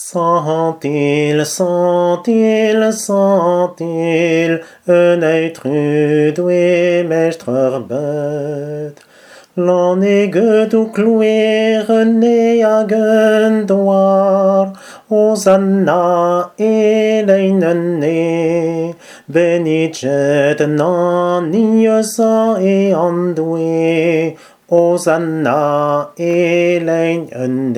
Sont-ils, sont-ils, sont-ils un être doué, mestre bête? L'on est du cloué, rené à gendoir, Hosanna, eleinen benedicet non niosa e andoué, Hosanna, eleinen